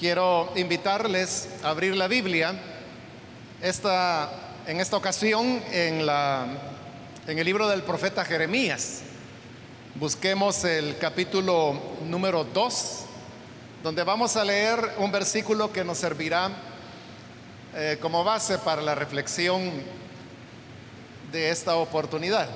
Quiero invitarles a abrir la Biblia esta, en esta ocasión en, la, en el libro del profeta Jeremías. Busquemos el capítulo número 2, donde vamos a leer un versículo que nos servirá eh, como base para la reflexión de esta oportunidad.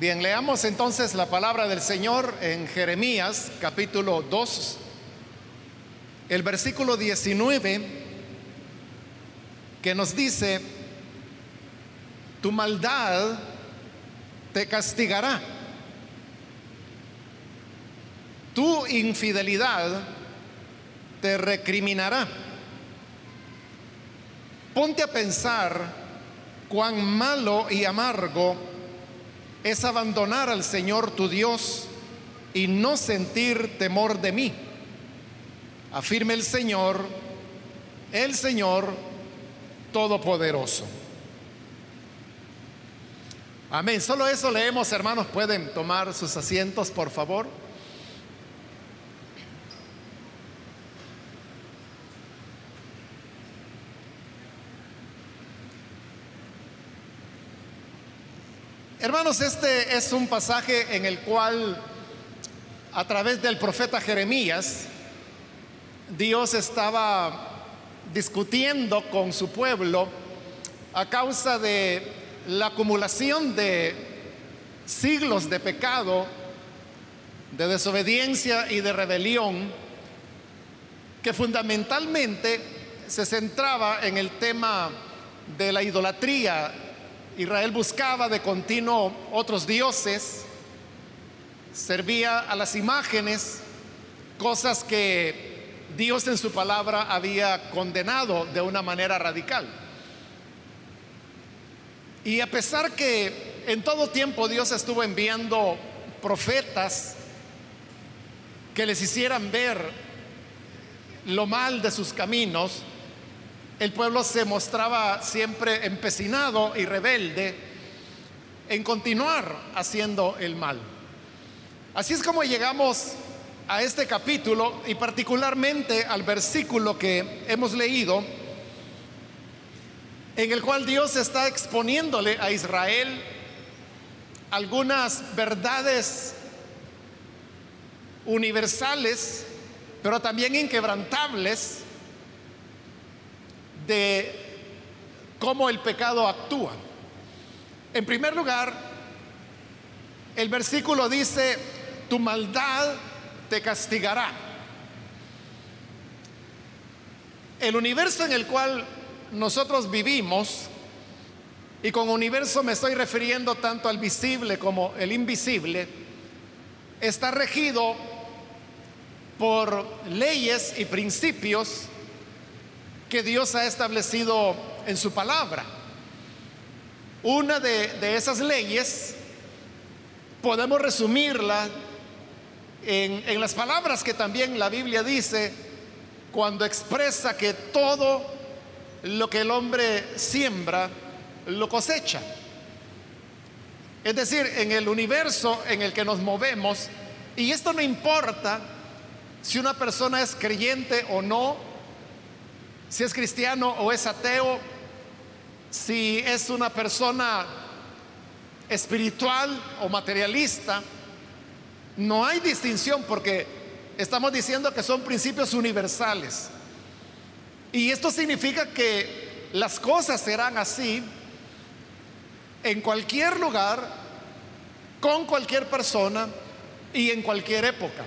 Bien, leamos entonces la palabra del Señor en Jeremías capítulo 2, el versículo 19, que nos dice, tu maldad te castigará, tu infidelidad te recriminará. Ponte a pensar cuán malo y amargo es abandonar al Señor tu Dios y no sentir temor de mí. Afirme el Señor, el Señor Todopoderoso. Amén. Solo eso leemos, hermanos. Pueden tomar sus asientos, por favor. Hermanos, este es un pasaje en el cual a través del profeta Jeremías, Dios estaba discutiendo con su pueblo a causa de la acumulación de siglos de pecado, de desobediencia y de rebelión, que fundamentalmente se centraba en el tema de la idolatría Israel buscaba de continuo otros dioses, servía a las imágenes, cosas que Dios en su palabra había condenado de una manera radical. Y a pesar que en todo tiempo Dios estuvo enviando profetas que les hicieran ver lo mal de sus caminos, el pueblo se mostraba siempre empecinado y rebelde en continuar haciendo el mal. Así es como llegamos a este capítulo y particularmente al versículo que hemos leído, en el cual Dios está exponiéndole a Israel algunas verdades universales, pero también inquebrantables de cómo el pecado actúa. En primer lugar, el versículo dice, tu maldad te castigará. El universo en el cual nosotros vivimos, y con universo me estoy refiriendo tanto al visible como el invisible, está regido por leyes y principios que Dios ha establecido en su palabra. Una de, esas leyes podemos resumirla en, las palabras que también la Biblia dice cuando expresa que todo lo que el hombre siembra, lo cosecha. Es decir, en el universo en el que nos movemos, y esto no importa si una persona es creyente o no, si es cristiano o es ateo, si es una persona espiritual o materialista, no hay distinción porque estamos diciendo que son principios universales. Y esto significa que las cosas serán así en cualquier lugar, con cualquier persona y en cualquier época.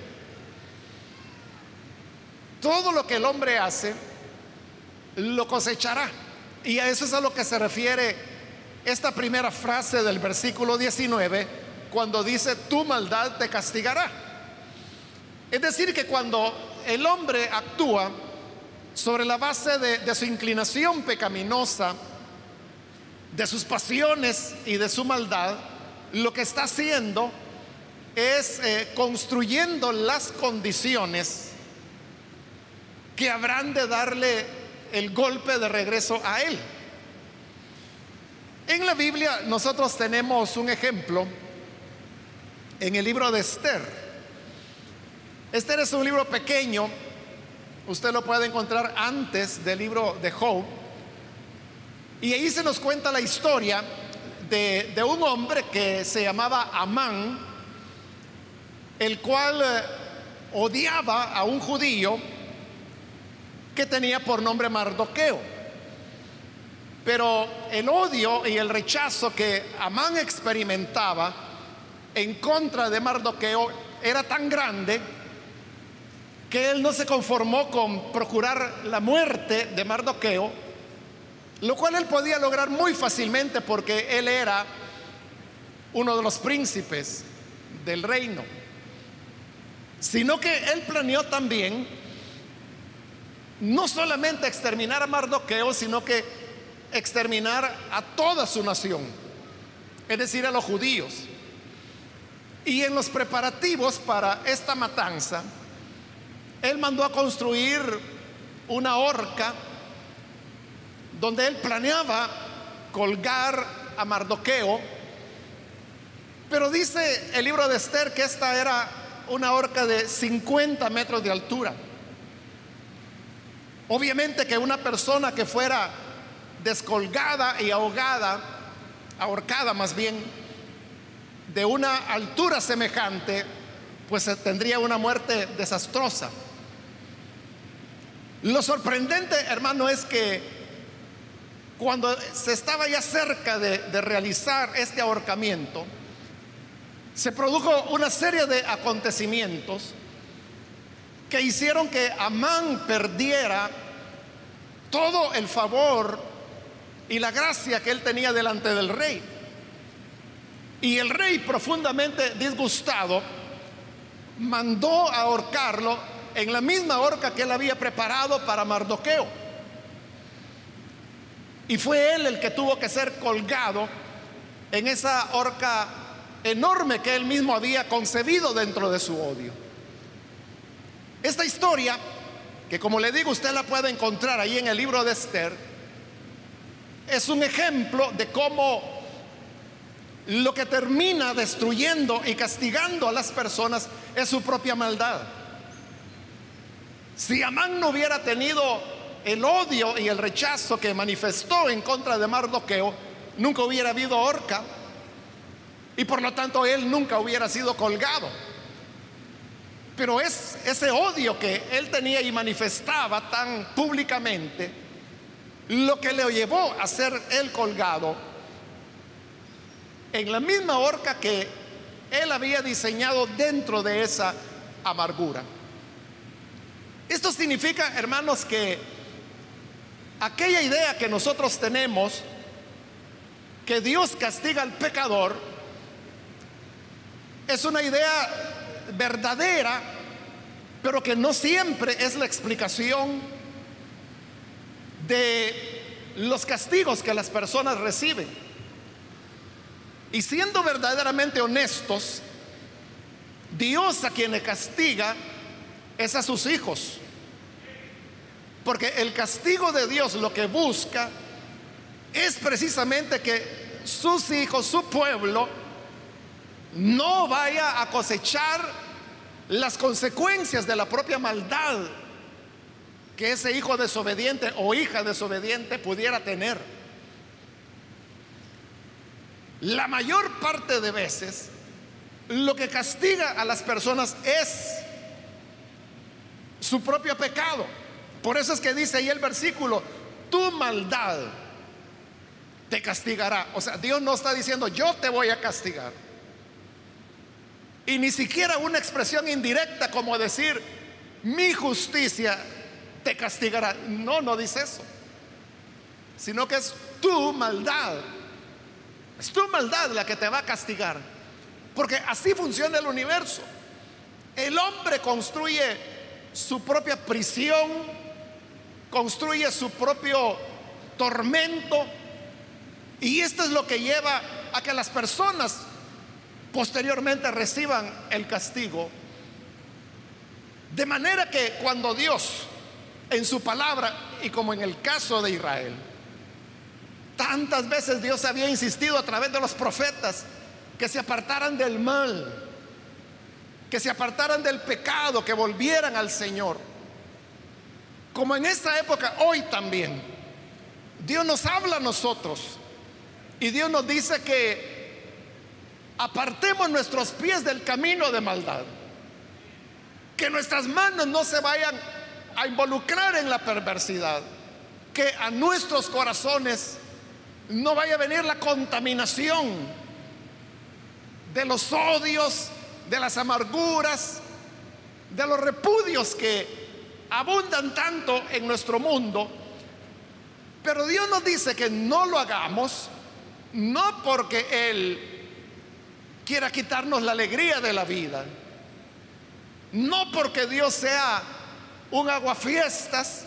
Todo lo que el hombre hace lo cosechará. Y a eso es a lo que se refiere esta primera frase del versículo 19, cuando dice, tu maldad te castigará. Es decir, que cuando el hombre actúa sobre la base de, su inclinación pecaminosa, de sus pasiones y de su maldad, lo que está haciendo es eh, construyendo las condiciones que habrán de darle el golpe de regreso a Él. En la Biblia nosotros tenemos un ejemplo en el libro de Esther. Esther es un libro pequeño, usted lo puede encontrar antes del libro de Job, y ahí se nos cuenta la historia de, un hombre que se llamaba Amán, el cual eh, odiaba a un judío que tenía por nombre Mardoqueo. Pero el odio y el rechazo que Amán experimentaba en contra de Mardoqueo era tan grande que él no se conformó con procurar la muerte de Mardoqueo, lo cual él podía lograr muy fácilmente porque él era uno de los príncipes del reino, sino que él planeó también no solamente exterminar a Mardoqueo, sino que exterminar a toda su nación, es decir, a los judíos. Y en los preparativos para esta matanza, él mandó a construir una horca donde él planeaba colgar a Mardoqueo, pero dice el libro de Esther que esta era una horca de 50 metros de altura. Obviamente que una persona que fuera descolgada y ahogada, ahorcada más bien, de una altura semejante, pues tendría una muerte desastrosa. Lo sorprendente, hermano, es que cuando se estaba ya cerca de, de realizar este ahorcamiento, se produjo una serie de acontecimientos que hicieron que Amán perdiera todo el favor y la gracia que él tenía delante del rey. Y el rey, profundamente disgustado, mandó a ahorcarlo en la misma horca que él había preparado para Mardoqueo. Y fue él el que tuvo que ser colgado en esa horca enorme que él mismo había concebido dentro de su odio. Esta historia, que como le digo, usted la puede encontrar ahí en el libro de Esther, es un ejemplo de cómo lo que termina destruyendo y castigando a las personas es su propia maldad. Si Amán no hubiera tenido el odio y el rechazo que manifestó en contra de Mardoqueo, nunca hubiera habido horca y por lo tanto él nunca hubiera sido colgado. Pero es ese odio que él tenía y manifestaba tan públicamente lo que le llevó a ser el colgado en la misma horca que él había diseñado dentro de esa amargura. Esto significa, hermanos, que aquella idea que nosotros tenemos, que Dios castiga al pecador, es una idea verdadera, pero que no siempre es la explicación de los castigos que las personas reciben. Y siendo verdaderamente honestos, Dios a quien le castiga es a sus hijos. Porque el castigo de Dios lo que busca es precisamente que sus hijos, su pueblo, no vaya a cosechar las consecuencias de la propia maldad que ese hijo desobediente o hija desobediente pudiera tener. La mayor parte de veces lo que castiga a las personas es su propio pecado. Por eso es que dice ahí el versículo, tu maldad te castigará. O sea, Dios no está diciendo, yo te voy a castigar. Y ni siquiera una expresión indirecta como decir, mi justicia te castigará. No, no dice eso. Sino que es tu maldad. Es tu maldad la que te va a castigar. Porque así funciona el universo. El hombre construye su propia prisión, construye su propio tormento. Y esto es lo que lleva a que las personas posteriormente reciban el castigo. De manera que cuando Dios en su palabra y como en el caso de Israel, Tantas veces Dios había insistido a través de los profetas que se apartaran del mal, que se apartaran del pecado, que volvieran al Señor. Como en esta época, hoy también, Dios nos habla a nosotros y Dios nos dice que apartemos nuestros pies del camino de maldad, que nuestras manos no se vayan a involucrar en la perversidad, que a nuestros corazones no vaya a venir la contaminación de los odios, de las amarguras, de los repudios que abundan tanto en nuestro mundo. Pero Dios nos dice que no lo hagamos, no porque Él quiera quitarnos la alegría de la vida, no porque Dios sea un aguafiestas,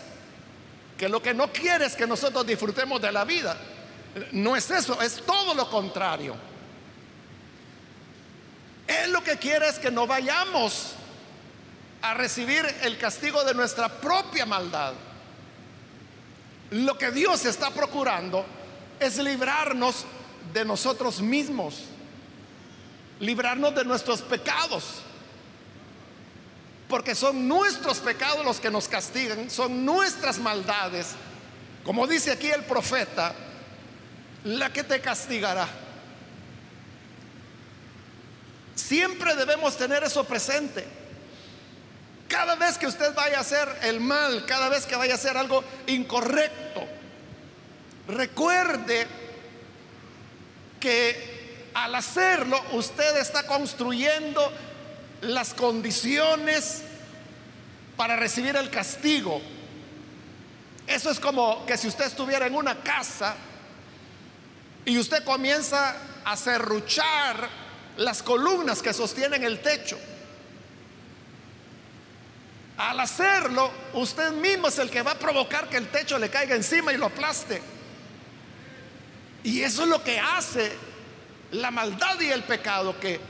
que lo que no quiere es que nosotros disfrutemos de la vida. No es eso, es todo lo contrario. Él lo que quiere es que no vayamos a recibir el castigo de nuestra propia maldad. Lo que Dios está procurando es librarnos de nosotros mismos, librarnos de nuestros pecados, porque son nuestros pecados los que nos castigan, son nuestras maldades, como dice aquí el profeta, la que te castigará. Siempre debemos tener eso presente. Cada vez que usted vaya a hacer el mal, cada vez que vaya a hacer algo incorrecto, recuerde que al hacerlo usted está construyendo las condiciones para recibir el castigo. Eso es como que si usted estuviera en una casa y usted comienza a serruchar las columnas que sostienen el techo. Al hacerlo, usted mismo es el que va a provocar que el techo le caiga encima y lo aplaste. Y eso es lo que hace la maldad y el pecado, que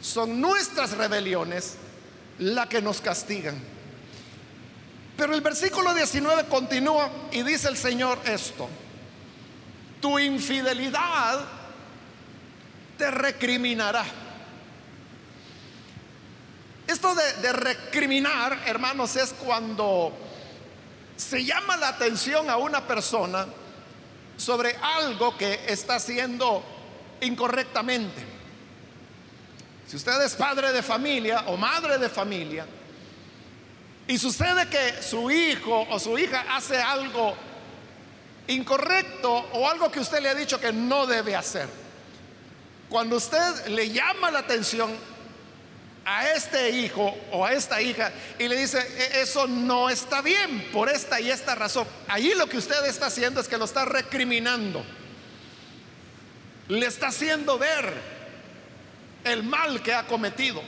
son nuestras rebeliones la que nos castigan. Pero el versículo 19 continúa y dice el Señor esto tu infidelidad te recriminará. Esto de, recriminar, hermanos, es cuando se llama la atención a una persona sobre algo que está haciendo incorrectamente. Si usted es padre de familia o madre de familia y sucede que su hijo o su hija hace algo incorrecto o algo que usted le ha dicho que no debe hacer. Cuando usted le llama la atención a este hijo o a esta hija y le dice, e-, eso no está bien por esta y esta razón, ahí lo que usted está haciendo es que lo está recriminando. Le está haciendo ver el mal que ha cometido.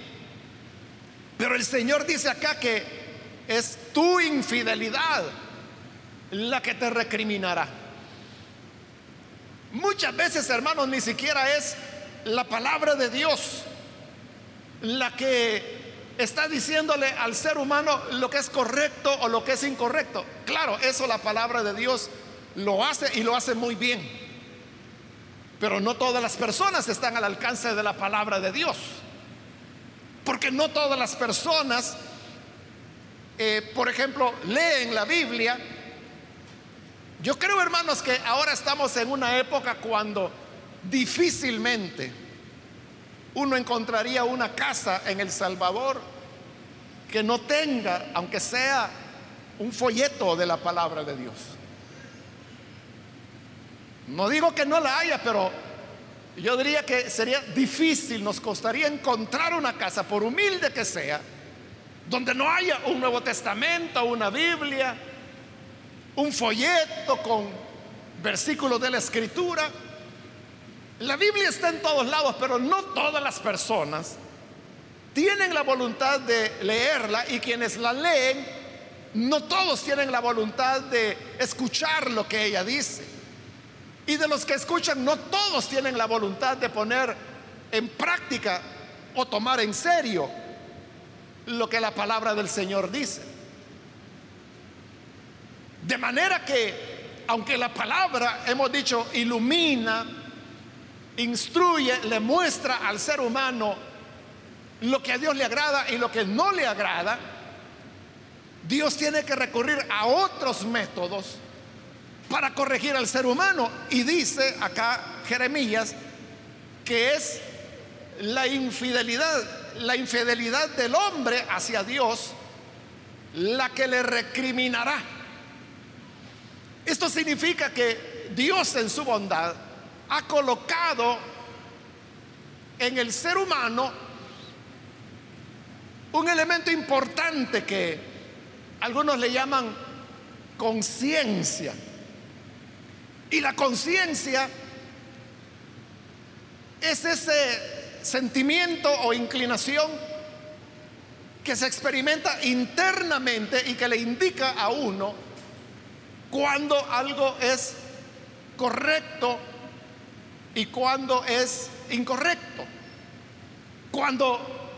Pero el Señor dice acá que es tu infidelidad la que te recriminará. Muchas veces, hermanos, ni siquiera es la palabra de Dios la que está diciéndole al ser humano lo que es correcto o lo que es incorrecto. Claro, eso la palabra de Dios lo hace y lo hace muy bien. Pero no todas las personas están al alcance de la palabra de Dios. Porque no todas las personas, eh, por ejemplo, leen la Biblia yo creo, hermanos, que ahora estamos en una época cuando difícilmente uno encontraría una casa en El Salvador que no tenga, aunque sea un folleto de la palabra de Dios. No digo que no la haya, pero yo diría que sería difícil, nos costaría encontrar una casa, por humilde que sea, donde no haya un Nuevo Testamento, una Biblia, un folleto con versículos de la escritura. La Biblia está en todos lados, pero no todas las personas tienen la voluntad de leerla y quienes la leen, no todos tienen la voluntad de escuchar lo que ella dice. Y de los que escuchan, no todos tienen la voluntad de poner en práctica o tomar en serio lo que la palabra del Señor dice. De manera que aunque la palabra, hemos dicho, ilumina, instruye, le muestra al ser humano lo que a Dios le agrada y lo que no le agrada, Dios tiene que recurrir a otros métodos para corregir al ser humano. Y dice acá Jeremías que es la infidelidad, la infidelidad del hombre hacia Dios la que le recriminará. Esto significa que Dios en su bondad ha colocado en el ser humano un elemento importante que algunos le llaman conciencia. Y la conciencia es ese sentimiento o inclinación que se experimenta internamente y que le indica a uno cuando algo es correcto y cuando es incorrecto. Cuando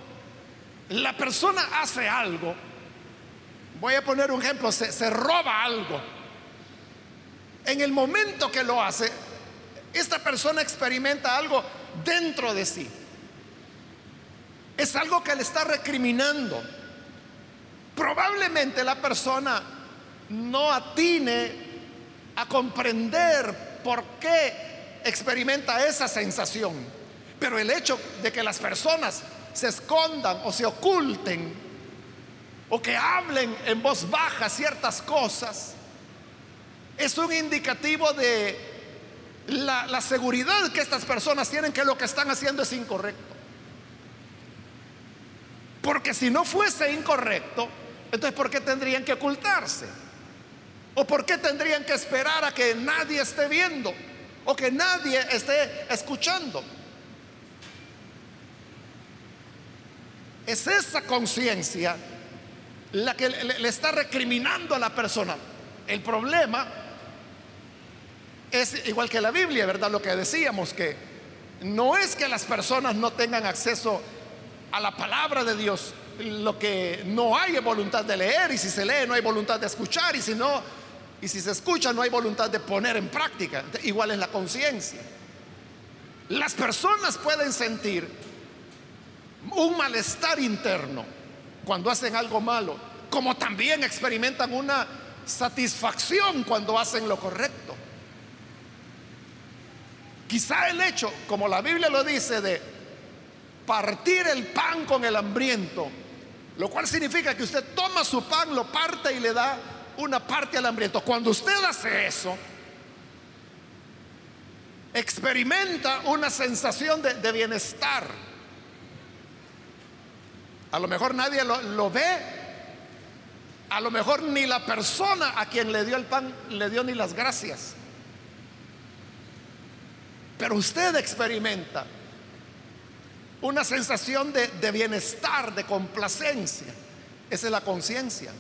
la persona hace algo, voy a poner un ejemplo, se, roba algo. En el momento que lo hace, esta persona experimenta algo dentro de sí. Es algo que le está recriminando. Probablemente la persona no atine a comprender por qué experimenta esa sensación. Pero el hecho de que las personas se escondan o se oculten o que hablen en voz baja ciertas cosas, es un indicativo de la, seguridad que estas personas tienen que lo que están haciendo es incorrecto. Porque si no fuese incorrecto, entonces ¿por qué tendrían que ocultarse? ¿O por qué tendrían que esperar a que nadie esté viendo? ¿O que nadie esté escuchando? Es esa conciencia la que le, está recriminando a la persona. El problema es igual que la Biblia, ¿verdad? Lo que decíamos, que no es que las personas no tengan acceso a la palabra de Dios, lo que no hay es voluntad de leer y si se lee no hay voluntad de escuchar y si no, y si se escucha no hay voluntad de poner en práctica. Igual es la conciencia. Las personas pueden sentir un malestar interno cuando hacen algo malo, como también experimentan una satisfacción cuando hacen lo correcto. Quizá el hecho, como la Biblia lo dice, de partir el pan con el hambriento, lo cual significa que usted toma su pan, lo parte y le da una parte al hambriento. Cuando usted hace eso, experimenta una sensación de, bienestar a lo mejor nadie lo, ve. A lo mejor ni la persona a quien le dio el pan le dio ni las gracias. Pero usted experimenta una sensación de, bienestar, de complacencia. Esa es la conciencia.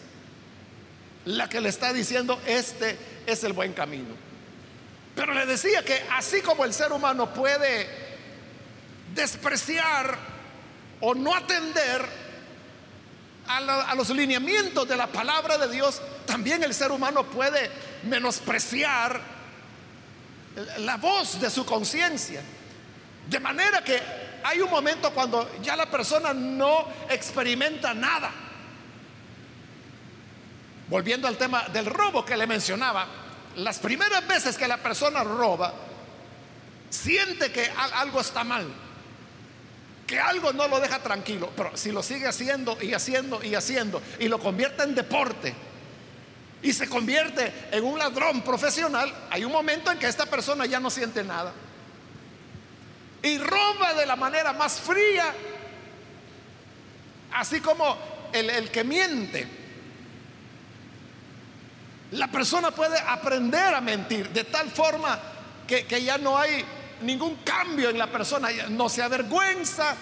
La que le está diciendo, este es el buen camino. Pero le decía que así como el ser humano puede despreciar o no atender a, los lineamientos de la palabra de Dios, también el ser humano puede menospreciar la voz de su conciencia. De manera que hay un momento cuando ya la persona no experimenta nada. Volviendo al tema del robo que le mencionaba, las primeras veces que la persona roba, siente que algo está mal que algo no lo deja tranquilo, pero si lo sigue haciendo y haciendo y haciendo y lo convierte en deporte y se convierte en un ladrón profesional, hay un momento en que esta persona ya no siente nada. Y roba de la manera más fría, así como el, el que miente. La persona puede aprender a mentir de tal forma que, que ya no hay ningún cambio en la persona, no se avergüenza,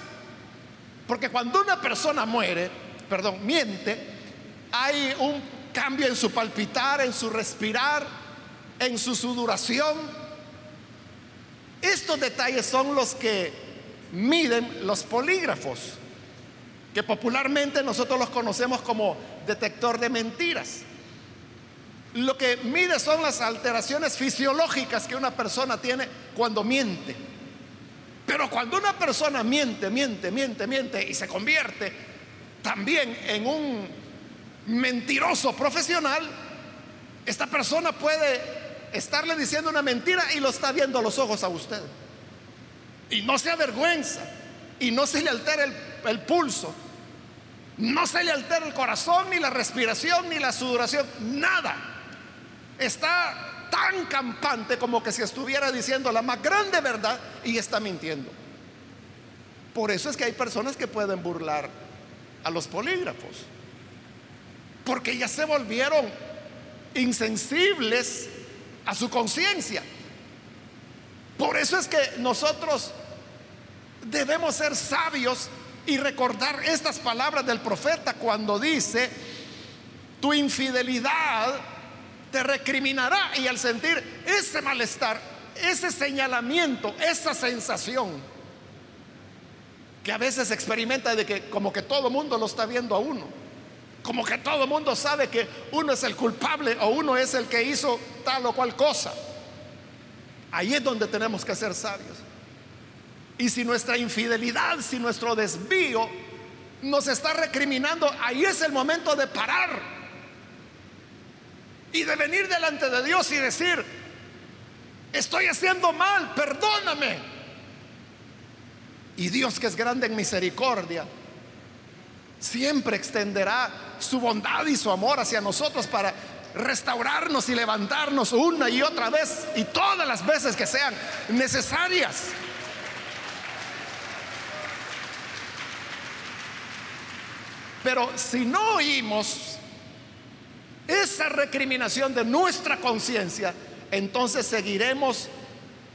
porque cuando una persona muere, perdón, miente, hay un cambio en su palpitar, en su respirar, en su sudoración. Estos detalles son los que miden los polígrafos, que popularmente nosotros los conocemos como detector de mentiras. lo que mide son las alteraciones fisiológicas que una persona tiene cuando miente. Pero cuando una persona miente, miente, miente, miente y se convierte también en un mentiroso profesional, esta persona puede estarle diciendo una mentira y lo está viendo a los ojos a usted. Y no se avergüenza y no se le altera el, pulso, no se le altera el corazón, ni la respiración, ni la sudoración, nada está tan campante como que si estuviera diciendo la más grande verdad y está mintiendo. Por eso es que hay personas que pueden burlar a los polígrafos, porque ya se volvieron insensibles a su conciencia. Por eso es que nosotros debemos ser sabios y recordar estas palabras del profeta cuando dice, tu infidelidad te recriminará y al sentir ese malestar, ese señalamiento, esa sensación que a veces experimenta de que como que todo mundo lo está viendo a uno, como que todo mundo sabe que uno es el culpable o uno es el que hizo tal o cual cosa. Ahí es donde tenemos que ser sabios. Y si nuestra infidelidad, si nuestro desvío nos está recriminando, ahí es el momento de parar y de venir delante de Dios y decir, estoy haciendo mal, perdóname. Y Dios que es grande en misericordia, siempre extenderá su bondad y su amor hacia nosotros para restaurarnos y levantarnos una y otra vez y todas las veces que sean necesarias. Pero si no oímos esa recriminación de nuestra conciencia, entonces seguiremos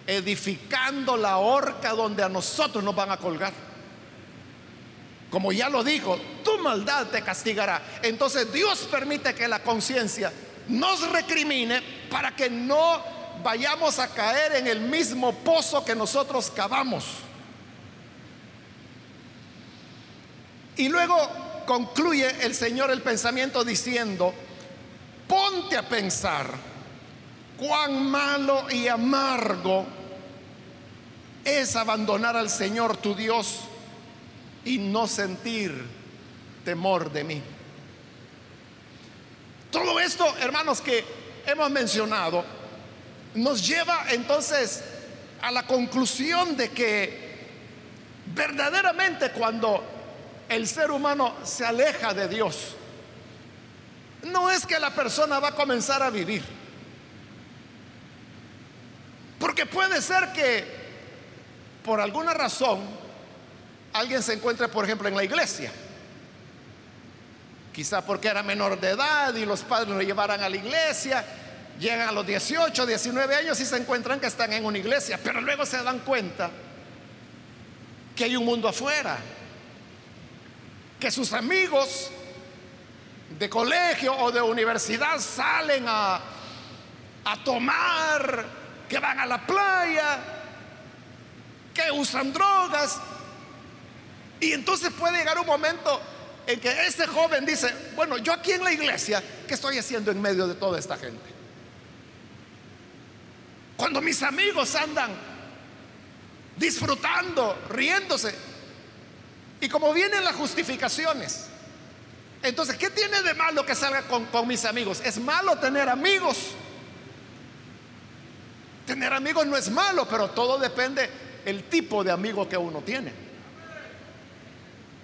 edificando la horca donde a nosotros nos van a colgar. Como ya lo dijo, tu maldad te castigará. Entonces Dios permite que la conciencia nos recrimine para que no vayamos a caer en el mismo pozo que nosotros cavamos. Y luego concluye el Señor el pensamiento diciendo, ponte a pensar cuán malo y amargo es abandonar al Señor tu Dios y no sentir temor de mí. Todo esto, hermanos, que hemos mencionado, nos lleva entonces a la conclusión de que verdaderamente cuando el ser humano se aleja de Dios, no es que la persona va a comenzar a vivir. Porque puede ser que por alguna razón alguien se encuentre, por ejemplo, en la iglesia. Quizá porque era menor de edad y los padres lo llevaran a la iglesia. Llegan a los 18, 19 años y se encuentran que están en una iglesia, pero luego se dan cuenta que hay un mundo afuera, que sus amigos de colegio o de universidad salen a, a tomar, que van a la playa, que usan drogas. Y entonces puede llegar un momento en que ese joven dice, bueno, yo aquí en la iglesia, ¿qué estoy haciendo en medio de toda esta gente? Cuando mis amigos andan disfrutando, riéndose, y como vienen las justificaciones, entonces, ¿qué tiene de malo que salga con, mis amigos? ¿Es malo tener amigos? Tener amigos no es malo, pero todo depende el tipo de amigo que uno tiene.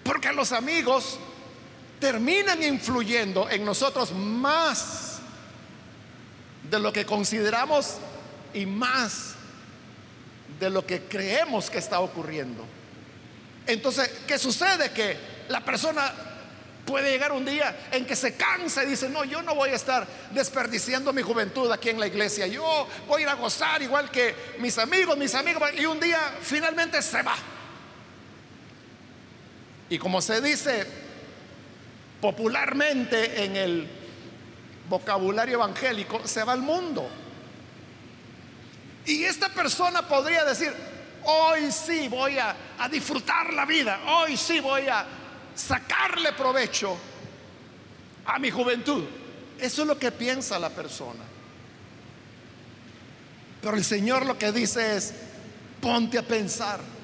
Porque los amigos terminan influyendo en nosotros más de lo que consideramos y más de lo que creemos que está ocurriendo. Entonces, ¿qué sucede? Que la persona Puede llegar un día en que se cansa y dice, no, yo no voy a estar desperdiciando mi juventud aquí en la iglesia. Yo voy a ir a gozar igual que mis amigos, mis amigos. Y un día finalmente se va. Y como se dice popularmente en el vocabulario evangélico, se va al mundo. Y esta persona podría decir, hoy sí voy a, a disfrutar la vida, hoy sí voy a sacarle provecho a mi juventud. Eso es lo que piensa la persona. Pero el Señor lo que dice es, ponte a pensar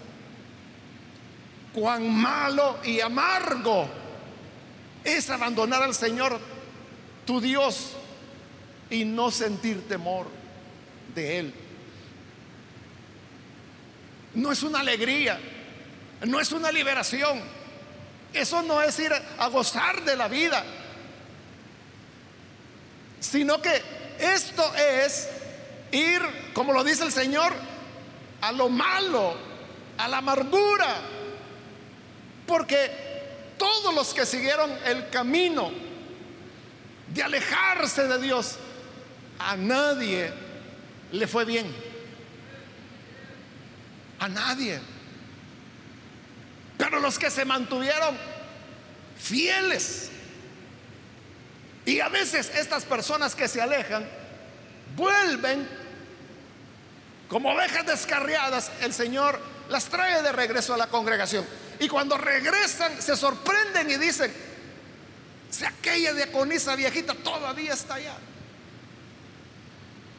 cuán malo y amargo es abandonar al Señor, tu Dios, y no sentir temor de Él. No es una alegría, no es una liberación. Eso no es ir a gozar de la vida, sino que esto es ir, como lo dice el Señor, a lo malo, a la amargura, porque todos los que siguieron el camino de alejarse de Dios, a nadie le fue bien. A nadie. Pero los que se mantuvieron fieles. Y a veces estas personas que se alejan vuelven como ovejas descarriadas. El Señor las trae de regreso a la congregación. Y cuando regresan se sorprenden y dicen, si aquella diaconisa viejita todavía está allá.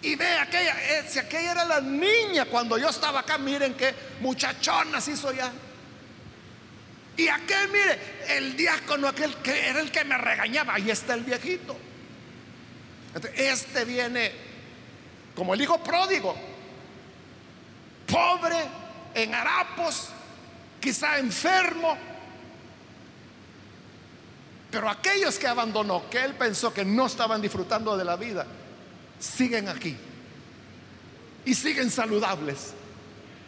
Y ve aquella, eh, si aquella era la niña cuando yo estaba acá, miren qué muchachonas hizo ya. Y aquel, mire, el diácono, aquel que era el que me regañaba, ahí está el viejito. Este viene como el hijo pródigo, pobre, en harapos, quizá enfermo. Pero aquellos que abandonó, que él pensó que no estaban disfrutando de la vida, siguen aquí. Y siguen saludables.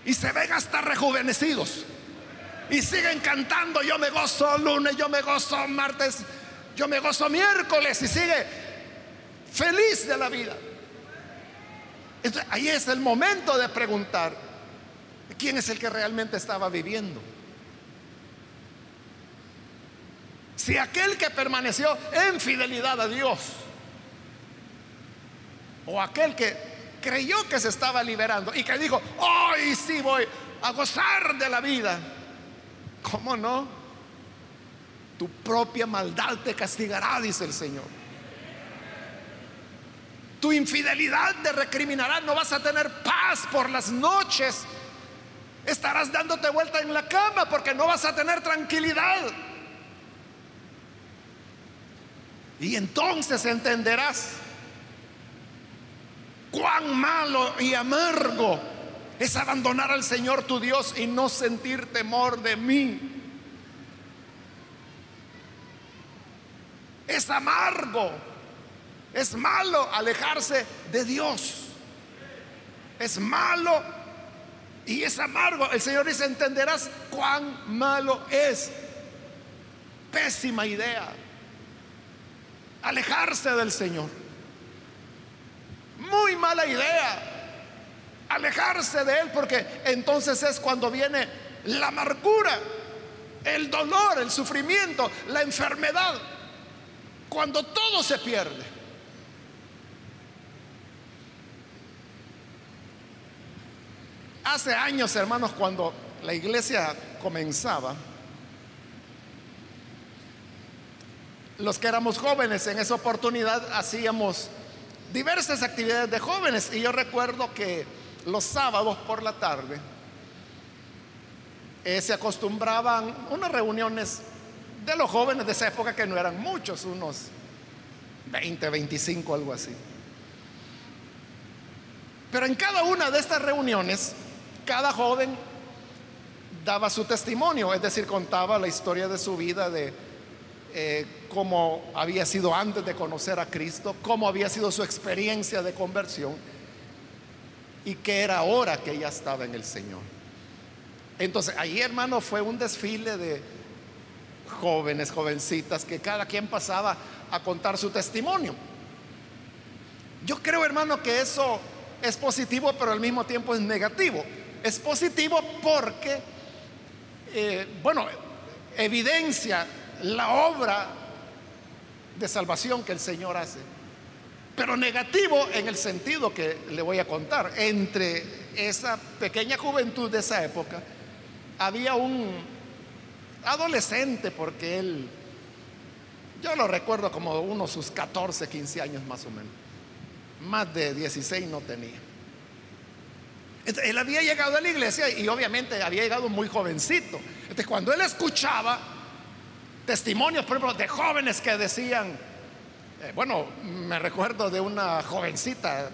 Y se ven hasta rejuvenecidos. Y siguen cantando, yo me gozo lunes, yo me gozo martes, yo me gozo miércoles. Y sigue feliz de la vida. ahí es el momento de preguntar, ¿quién es el que realmente estaba viviendo? Si aquel que permaneció en fidelidad a Dios, o aquel que creyó que se estaba liberando y que dijo, hoy sí voy a gozar de la vida. ¿Cómo no? Tu propia maldad te castigará, dice el Señor. Tu infidelidad te recriminará, no vas a tener paz por las noches. Estarás dándote vuelta en la cama porque no vas a tener tranquilidad. Y entonces entenderás cuán malo y amargo es abandonar al Señor tu Dios y no sentir temor de mí. Es amargo, es malo alejarse de Dios. Es malo y es amargo. El Señor dice, entenderás cuán malo es. Pésima idea. Alejarse del Señor. Muy mala idea alejarse de Él porque entonces es cuando viene la amargura, el dolor, el sufrimiento, la enfermedad, cuando todo se pierde. Hace años, hermanos, cuando la iglesia comenzaba, los que éramos jóvenes en esa oportunidad hacíamos diversas actividades de jóvenes y yo recuerdo que los sábados por la tarde eh, se acostumbraban unas reuniones de los jóvenes de esa época que no eran muchos, unos 20, 25, algo así. Pero en cada una de estas reuniones, cada joven daba su testimonio, es decir, contaba la historia de su vida, de eh, cómo había sido antes de conocer a Cristo, cómo había sido su experiencia de conversión y que era hora que ella estaba en el Señor. Entonces, ahí hermano fue un desfile de jóvenes, jovencitas, que cada quien pasaba a contar su testimonio. Yo creo hermano que eso es positivo, pero al mismo tiempo es negativo. Es positivo porque, eh, bueno, evidencia la obra de salvación que el Señor hace pero negativo en el sentido que le voy a contar. Entre esa pequeña juventud de esa época había un adolescente, porque él Yo lo recuerdo como unos sus 14, 15 años más o menos. Más de 16 no tenía. Él había llegado a la iglesia y obviamente había llegado muy jovencito. Entonces cuando él escuchaba testimonios, por ejemplo, de jóvenes que decían, eh, bueno, me recuerdo de una jovencita,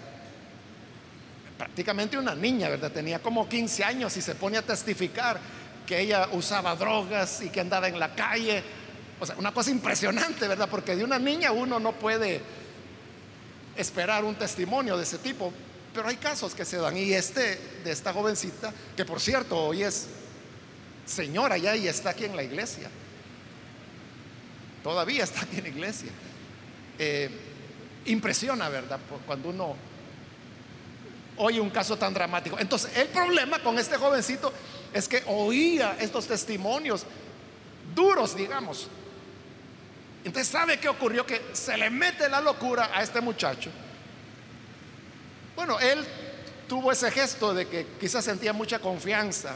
prácticamente una niña, ¿verdad? Tenía como 15 años y se pone a testificar que ella usaba drogas y que andaba en la calle. O sea, una cosa impresionante, ¿verdad? Porque de una niña uno no puede esperar un testimonio de ese tipo. Pero hay casos que se dan. Y este, de esta jovencita, que por cierto hoy es señora ya y está aquí en la iglesia. Todavía está aquí en la iglesia. Eh, impresiona, ¿verdad? Cuando uno oye un caso tan dramático. Entonces, el problema con este jovencito es que oía estos testimonios duros, digamos. Entonces, ¿sabe qué ocurrió? Que se le mete la locura a este muchacho. Bueno, él tuvo ese gesto de que quizás sentía mucha confianza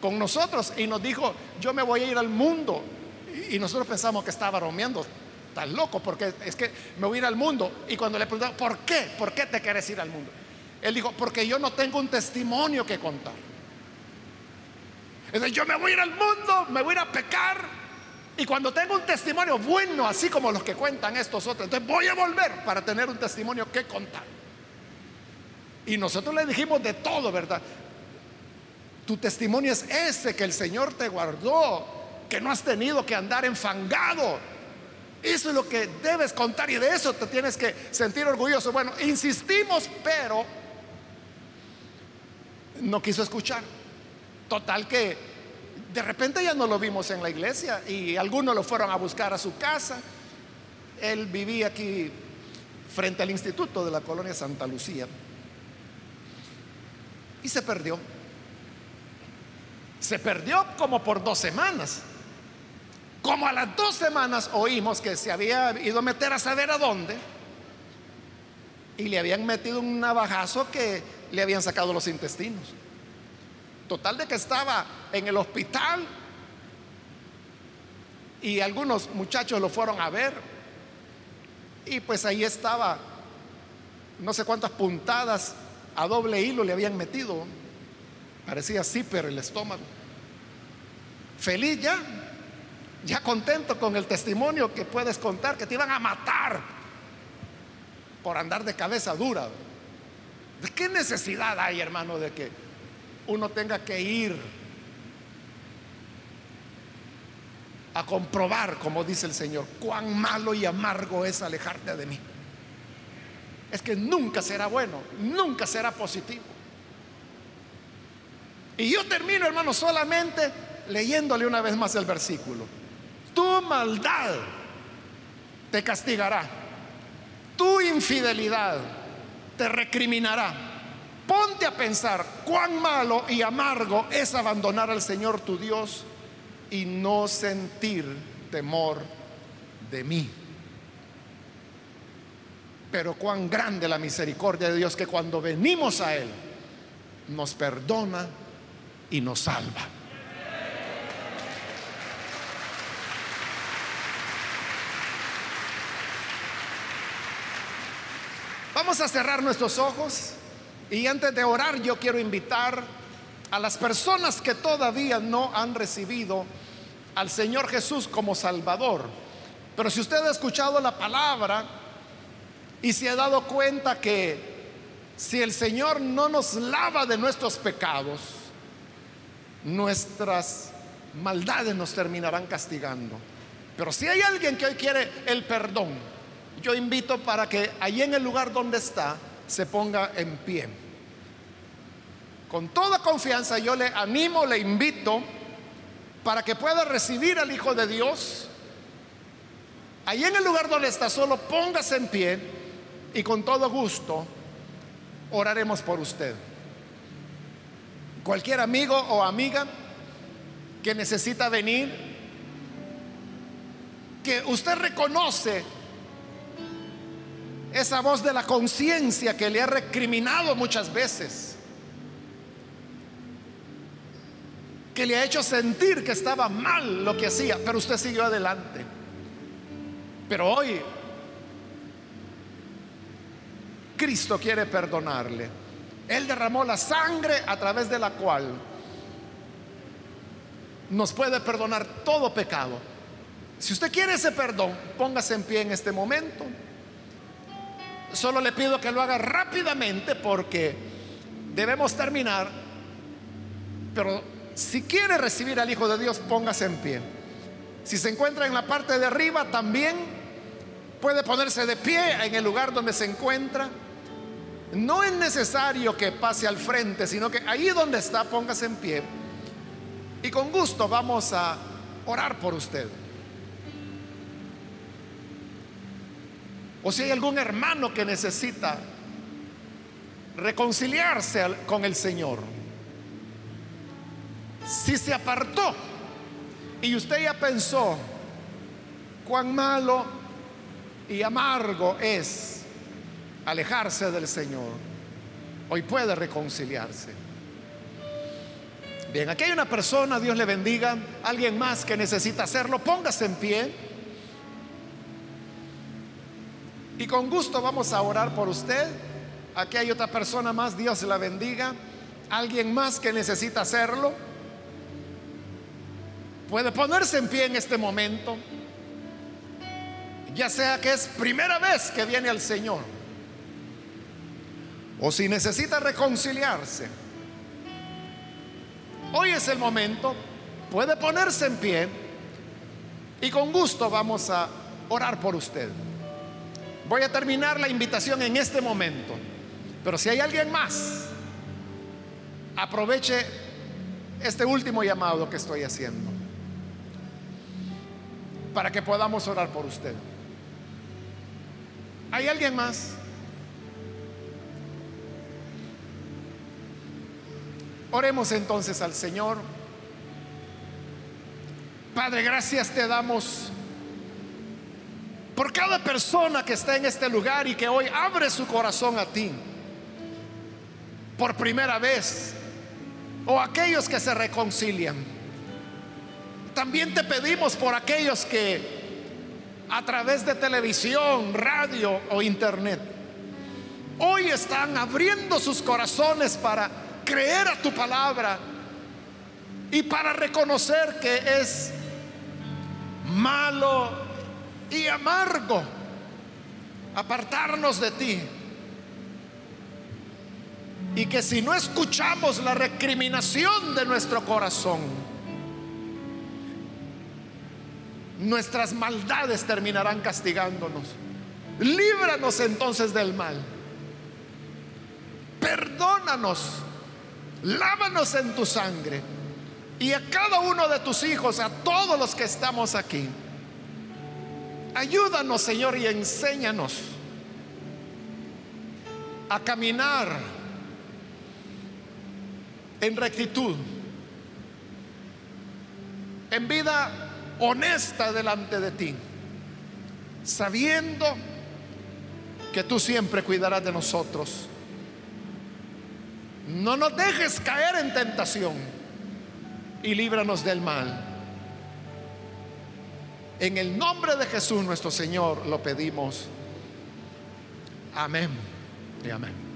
con nosotros y nos dijo, yo me voy a ir al mundo. Y nosotros pensamos que estaba bromeando, tan loco, porque es que me voy a ir al mundo. Y cuando le preguntamos, ¿por qué? ¿Por qué te quieres ir al mundo? Él dijo, porque yo no tengo un testimonio que contar. Entonces yo me voy a ir al mundo, me voy a ir a pecar. Y cuando tengo un testimonio bueno, así como los que cuentan estos otros, entonces voy a volver para tener un testimonio que contar. Y nosotros le dijimos de todo, ¿verdad? Tu testimonio es ese que el Señor te guardó, que no has tenido que andar enfangado. Eso es lo que debes contar y de eso te tienes que sentir orgulloso. Bueno, insistimos, pero no quiso escuchar. Total que de repente ya no lo vimos en la iglesia y algunos lo fueron a buscar a su casa. Él vivía aquí frente al instituto de la colonia Santa Lucía y se perdió. Se perdió como por dos semanas. Como a las dos semanas oímos que se había ido a meter a saber a dónde y le habían metido un navajazo que le habían sacado los intestinos. Total de que estaba en el hospital y algunos muchachos lo fueron a ver y pues ahí estaba no sé cuántas puntadas a doble hilo le habían metido. Parecía zipper el estómago. Feliz ya, ya contento con el testimonio que puedes contar, que te iban a matar por andar de cabeza dura. ¿De qué necesidad hay, hermano, de que uno tenga que ir a comprobar, como dice el Señor, cuán malo y amargo es alejarte de mí? Es que nunca será bueno, nunca será positivo. Y yo termino, hermano, solamente leyéndole una vez más el versículo. Tu maldad te castigará, tu infidelidad te recriminará. Ponte a pensar cuán malo y amargo es abandonar al Señor tu Dios y no sentir temor de mí. Pero cuán grande la misericordia de Dios que cuando venimos a Él nos perdona y nos salva. Vamos a cerrar nuestros ojos y antes de orar yo quiero invitar a las personas que todavía no han recibido al Señor Jesús como Salvador. Pero si usted ha escuchado la palabra y se ha dado cuenta que si el Señor no nos lava de nuestros pecados, nuestras maldades nos terminarán castigando. Pero si hay alguien que hoy quiere el perdón, yo invito para que allí en el lugar donde está se ponga en pie. Con toda confianza yo le animo, le invito para que pueda recibir al Hijo de Dios. Allí en el lugar donde está, solo póngase en pie y con todo gusto oraremos por usted. Cualquier amigo o amiga que necesita venir, que usted reconoce esa voz de la conciencia que le ha recriminado muchas veces, que le ha hecho sentir que estaba mal lo que hacía, pero usted siguió adelante. Pero hoy Cristo quiere perdonarle. Él derramó la sangre a través de la cual nos puede perdonar todo pecado. Si usted quiere ese perdón, póngase en pie en este momento. Solo le pido que lo haga rápidamente porque debemos terminar. Pero si quiere recibir al Hijo de Dios, póngase en pie. Si se encuentra en la parte de arriba, también puede ponerse de pie en el lugar donde se encuentra. No es necesario que pase al frente, sino que ahí donde está, póngase en pie. Y con gusto vamos a orar por usted. O si hay algún hermano que necesita reconciliarse con el Señor. Si se apartó y usted ya pensó cuán malo y amargo es alejarse del Señor, hoy puede reconciliarse. Bien, aquí hay una persona, Dios le bendiga, alguien más que necesita hacerlo, póngase en pie. Y con gusto vamos a orar por usted. Aquí hay otra persona más, Dios la bendiga. Alguien más que necesita hacerlo. Puede ponerse en pie en este momento. Ya sea que es primera vez que viene al Señor. O si necesita reconciliarse Hoy es el momento, puede ponerse en pie y con gusto vamos a orar por usted. Voy a terminar la invitación en este momento, pero si hay alguien más, aproveche este último llamado que estoy haciendo para que podamos orar por usted. ¿Hay alguien más? Oremos entonces al Señor. Padre, gracias te damos por cada persona que está en este lugar y que hoy abre su corazón a ti por primera vez o aquellos que se reconcilian. También te pedimos por aquellos que a través de televisión, radio o internet hoy están abriendo sus corazones para creer a tu palabra y para reconocer que es malo y amargo apartarnos de ti. Y que si no escuchamos la recriminación de nuestro corazón, nuestras maldades terminarán castigándonos. Líbranos entonces del mal. Perdónanos lávanos en tu sangre. Y a cada uno de tus hijos, a todos los que estamos aquí, ayúdanos Señor y enséñanos a caminar en rectitud, en vida honesta delante de ti, sabiendo que tú siempre cuidarás de nosotros no nos dejes caer en tentación y líbranos del mal. En el nombre de Jesús nuestro Señor lo pedimos. Amén y amén.